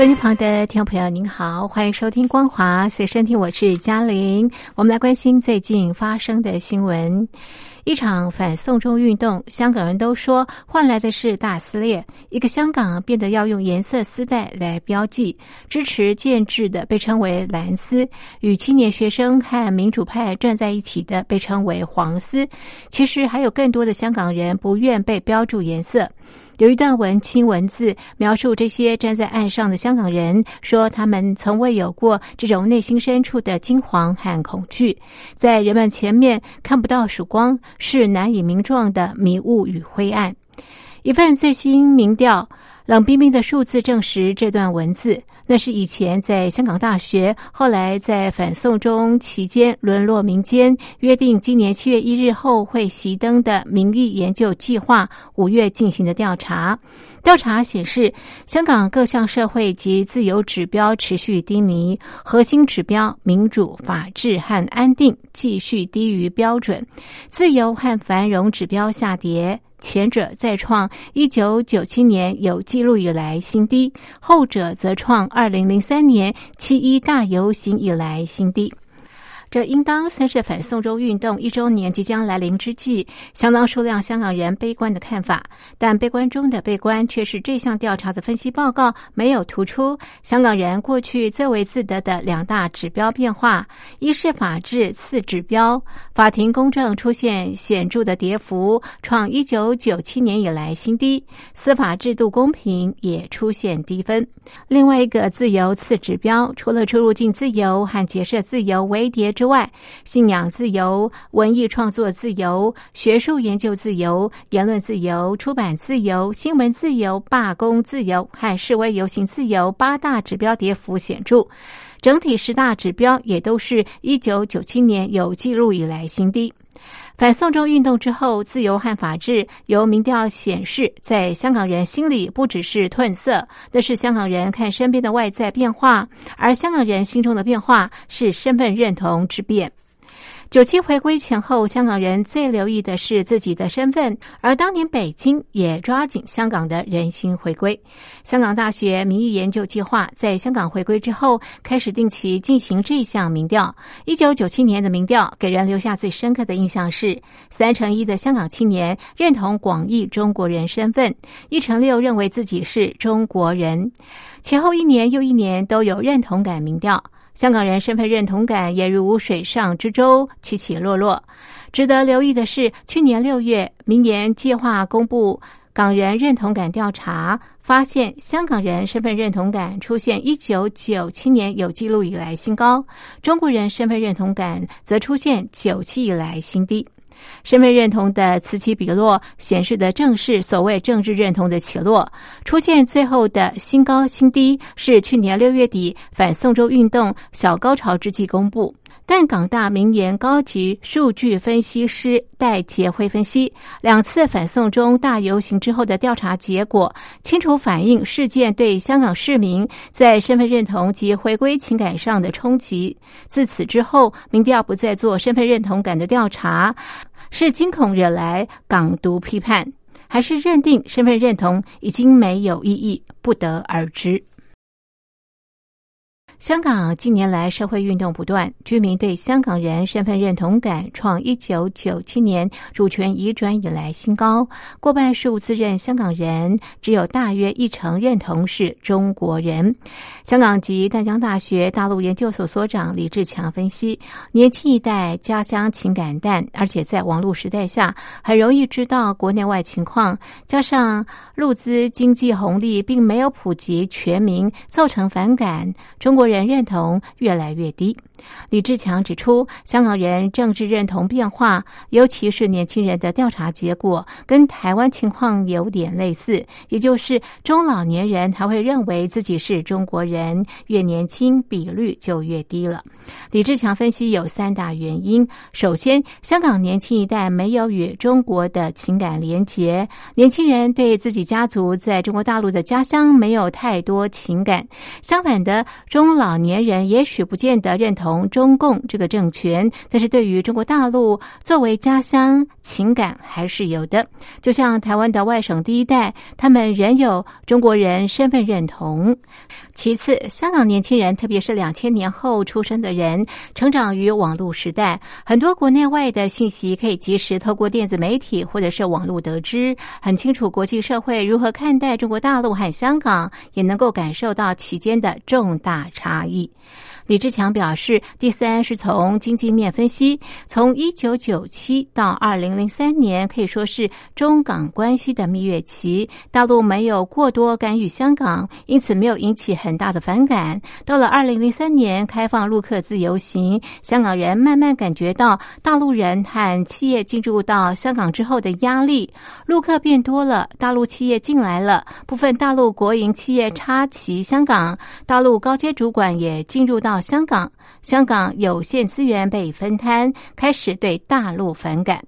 收音旁的听众朋友，您好，欢迎收听光华随身听，我是嘉玲。我们来关心最近发生的新闻。一场反送中运动，香港人都说换来的是大撕裂。一个香港变得要用颜色丝带来标记，支持建制的被称为蓝丝，与青年学生和民主派站在一起的被称为黄丝。其实还有更多的香港人不愿被标注颜色。有一段文青文字描述这些站在岸上的香港人，说他们从未有过这种内心深处的惊惶和恐惧，在人们前面看不到曙光，是难以名状的迷雾与灰暗。一份最新民调。冷冰冰的数字证实这段文字，那是以前在香港大学，后来在反送中期间沦落民间，约定今年七月一日后会熄灯的民意研究计划，五月进行的调查。调查显示，香港各项社会及自由指标持续低迷，核心指标民主、法治和安定继续低于标准，自由和繁荣指标下跌。前者再创一九九七年有记录以来新低，后者则创二零零三年七一大游行以来新低。这应当算是反送中运动一周年即将来临之际，相当数量香港人悲观的看法。但悲观中的悲观，却是这项调查的分析报告没有突出香港人过去最为自得的两大指标变化：一是法治次指标，法庭公正出现显著的跌幅，创一九九七年以来新低；司法制度公平也出现低分。另外一个自由次指标，除了出入境自由和结社自由为跌。之外，信仰自由、文艺创作自由、学术研究自由、言论自由、出版自由、新闻自由、罢工自由和示威游行自由八大指标跌幅显著，整体十大指标也都是一九九七年有记录以来新低。反送中运动之后，自由和法治由民调显示，在香港人心里不只是褪色，那是香港人看身边的外在变化；而香港人心中的变化是身份认同之变。九七回归前后，香港人最留意的是自己的身份，而当年北京也抓紧香港的人心回归。香港大学民意研究计划在香港回归之后，开始定期进行这项民调。一九九七年的民调给人留下最深刻的印象是，三成一的香港青年认同广义中国人身份，一成六认为自己是中国人。前后一年又一年都有认同感民调。香港人身份认同感也如水上之舟，起起落落。值得留意的是，去年六月，明年计划公布港人认同感调查，发现香港人身份认同感出现一九九七年有记录以来新高，中国人身份认同感则出现九七以来新低。身份认同的此起彼落，显示的正是所谓政治认同的起落。出现最后的新高新低，是去年六月底反送中运动小高潮之际公布。但港大名言高级数据分析师戴杰辉分析，两次反送中大游行之后的调查结果，清楚反映事件对香港市民在身份认同及回归情感上的冲击。自此之后，民调不再做身份认同感的调查。是惊恐惹来港独批判，还是认定身份认同已经没有意义，不得而知。香港近年来社会运动不断，居民对香港人身份认同感创一九九七年主权移转以来新高，过半数自认香港人，只有大约一成认同是中国人。香港及淡江大学大陆研究所所长李志强分析，年轻一代家乡情感淡，而且在网络时代下，很容易知道国内外情况，加上陆资经济红利并没有普及全民，造成反感。中国。人认同越来越低。李志强指出，香港人政治认同变化，尤其是年轻人的调查结果，跟台湾情况有点类似，也就是中老年人还会认为自己是中国人，越年轻比率就越低了。李志强分析有三大原因：首先，香港年轻一代没有与中国的情感连结，年轻人对自己家族在中国大陆的家乡没有太多情感；相反的，中老年人也许不见得认同中共这个政权，但是对于中国大陆作为家乡，情感还是有的。就像台湾的外省第一代，他们仍有中国人身份认同。其次，香港年轻人，特别是两千年后出生的人，成长于网络时代，很多国内外的讯息可以及时透过电子媒体或者是网络得知，很清楚国际社会如何看待中国大陆和香港，也能够感受到其间的重大差异。李志强表示，第三是从经济面分析，从一九九七到二零零三年，可以说是中港关系的蜜月期。大陆没有过多干预香港，因此没有引起很大的反感。到了二零零三年，开放陆客自由行，香港人慢慢感觉到大陆人和企业进入到香港之后的压力，陆客变多了，大陆企业进来了，部分大陆国营企业插旗香港，大陆高阶主管也进入到香港，香港有限资源被分摊，开始对大陆反感。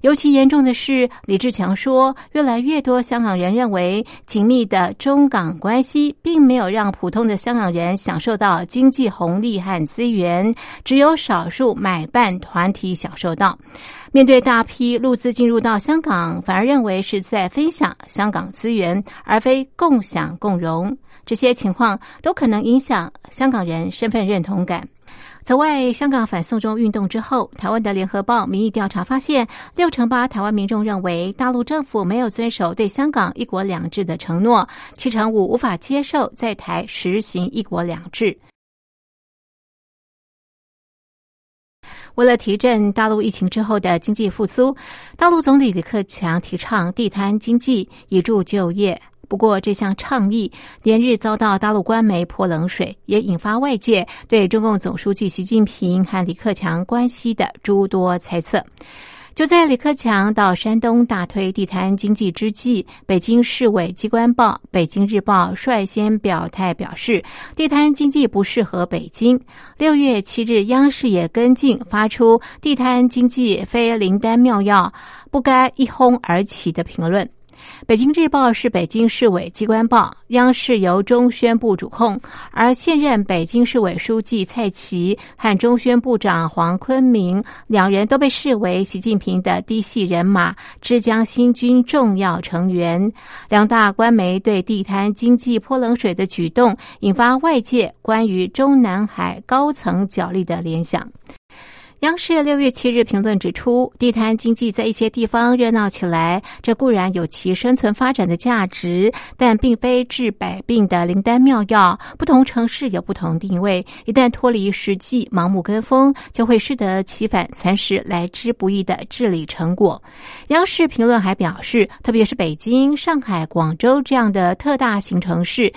尤其严重的是，李志强说，越来越多香港人认为，紧密的中港关系并没有让普通的香港人享受到经济红利和资源，只有少数买办团体享受到。面对大批陆资进入到香港，反而认为是在分享香港资源，而非共享共荣。这些情况都可能影响香港人身份认同感。此外，香港反送中运动之后，台湾的联合报民意调查发现，六成八台湾民众认为大陆政府没有遵守对香港“一国两制”的承诺，七成五无法接受在台实行“一国两制”。为了提振大陆疫情之后的经济复苏，大陆总理李克强提倡地摊经济，以助就业。不过，这项倡议连日遭到大陆官媒泼冷水，也引发外界对中共总书记习近平和李克强关系的诸多猜测。就在李克强到山东大推地摊经济之际，北京市委机关报《北京日报》率先表态表示，地摊经济不适合北京。六月七日，央视也跟进发出“地摊经济非灵丹妙药，不该一哄而起”的评论。北京日报是北京市委机关报，央视由中宣部主控，而现任北京市委书记蔡奇和中宣部长黄坤明两人都被视为习近平的嫡系人马、浙江新军重要成员。两大官媒对地摊经济泼冷水的举动，引发外界关于中南海高层角力的联想。央视六月七日评论指出，地摊经济在一些地方热闹起来，这固然有其生存发展的价值，但并非治百病的灵丹妙药。不同城市有不同定位，一旦脱离实际，盲目跟风，就会适得其反，蚕食来之不易的治理成果。央视评论还表示，特别是北京、上海、广州这样的特大型城市，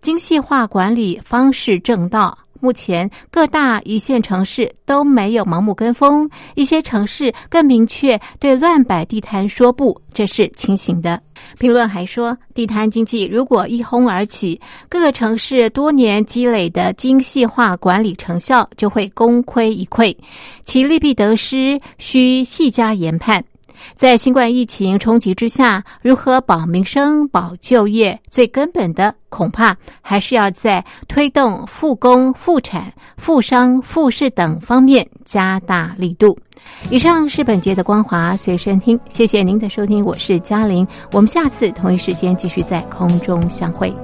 精细化管理方式正道。目前各大一线城市都没有盲目跟风，一些城市更明确对乱摆地摊说不，这是清醒的。评论还说，地摊经济如果一哄而起，各个城市多年积累的精细化管理成效就会功亏一篑，其利弊得失需细加研判。在新冠疫情冲击之下，如何保民生、保就业？最根本的，恐怕还是要在推动复工、复产、复商、复市等方面加大力度。以上是本节的光华随身听，谢谢您的收听，我是嘉玲，我们下次同一时间继续在空中相会。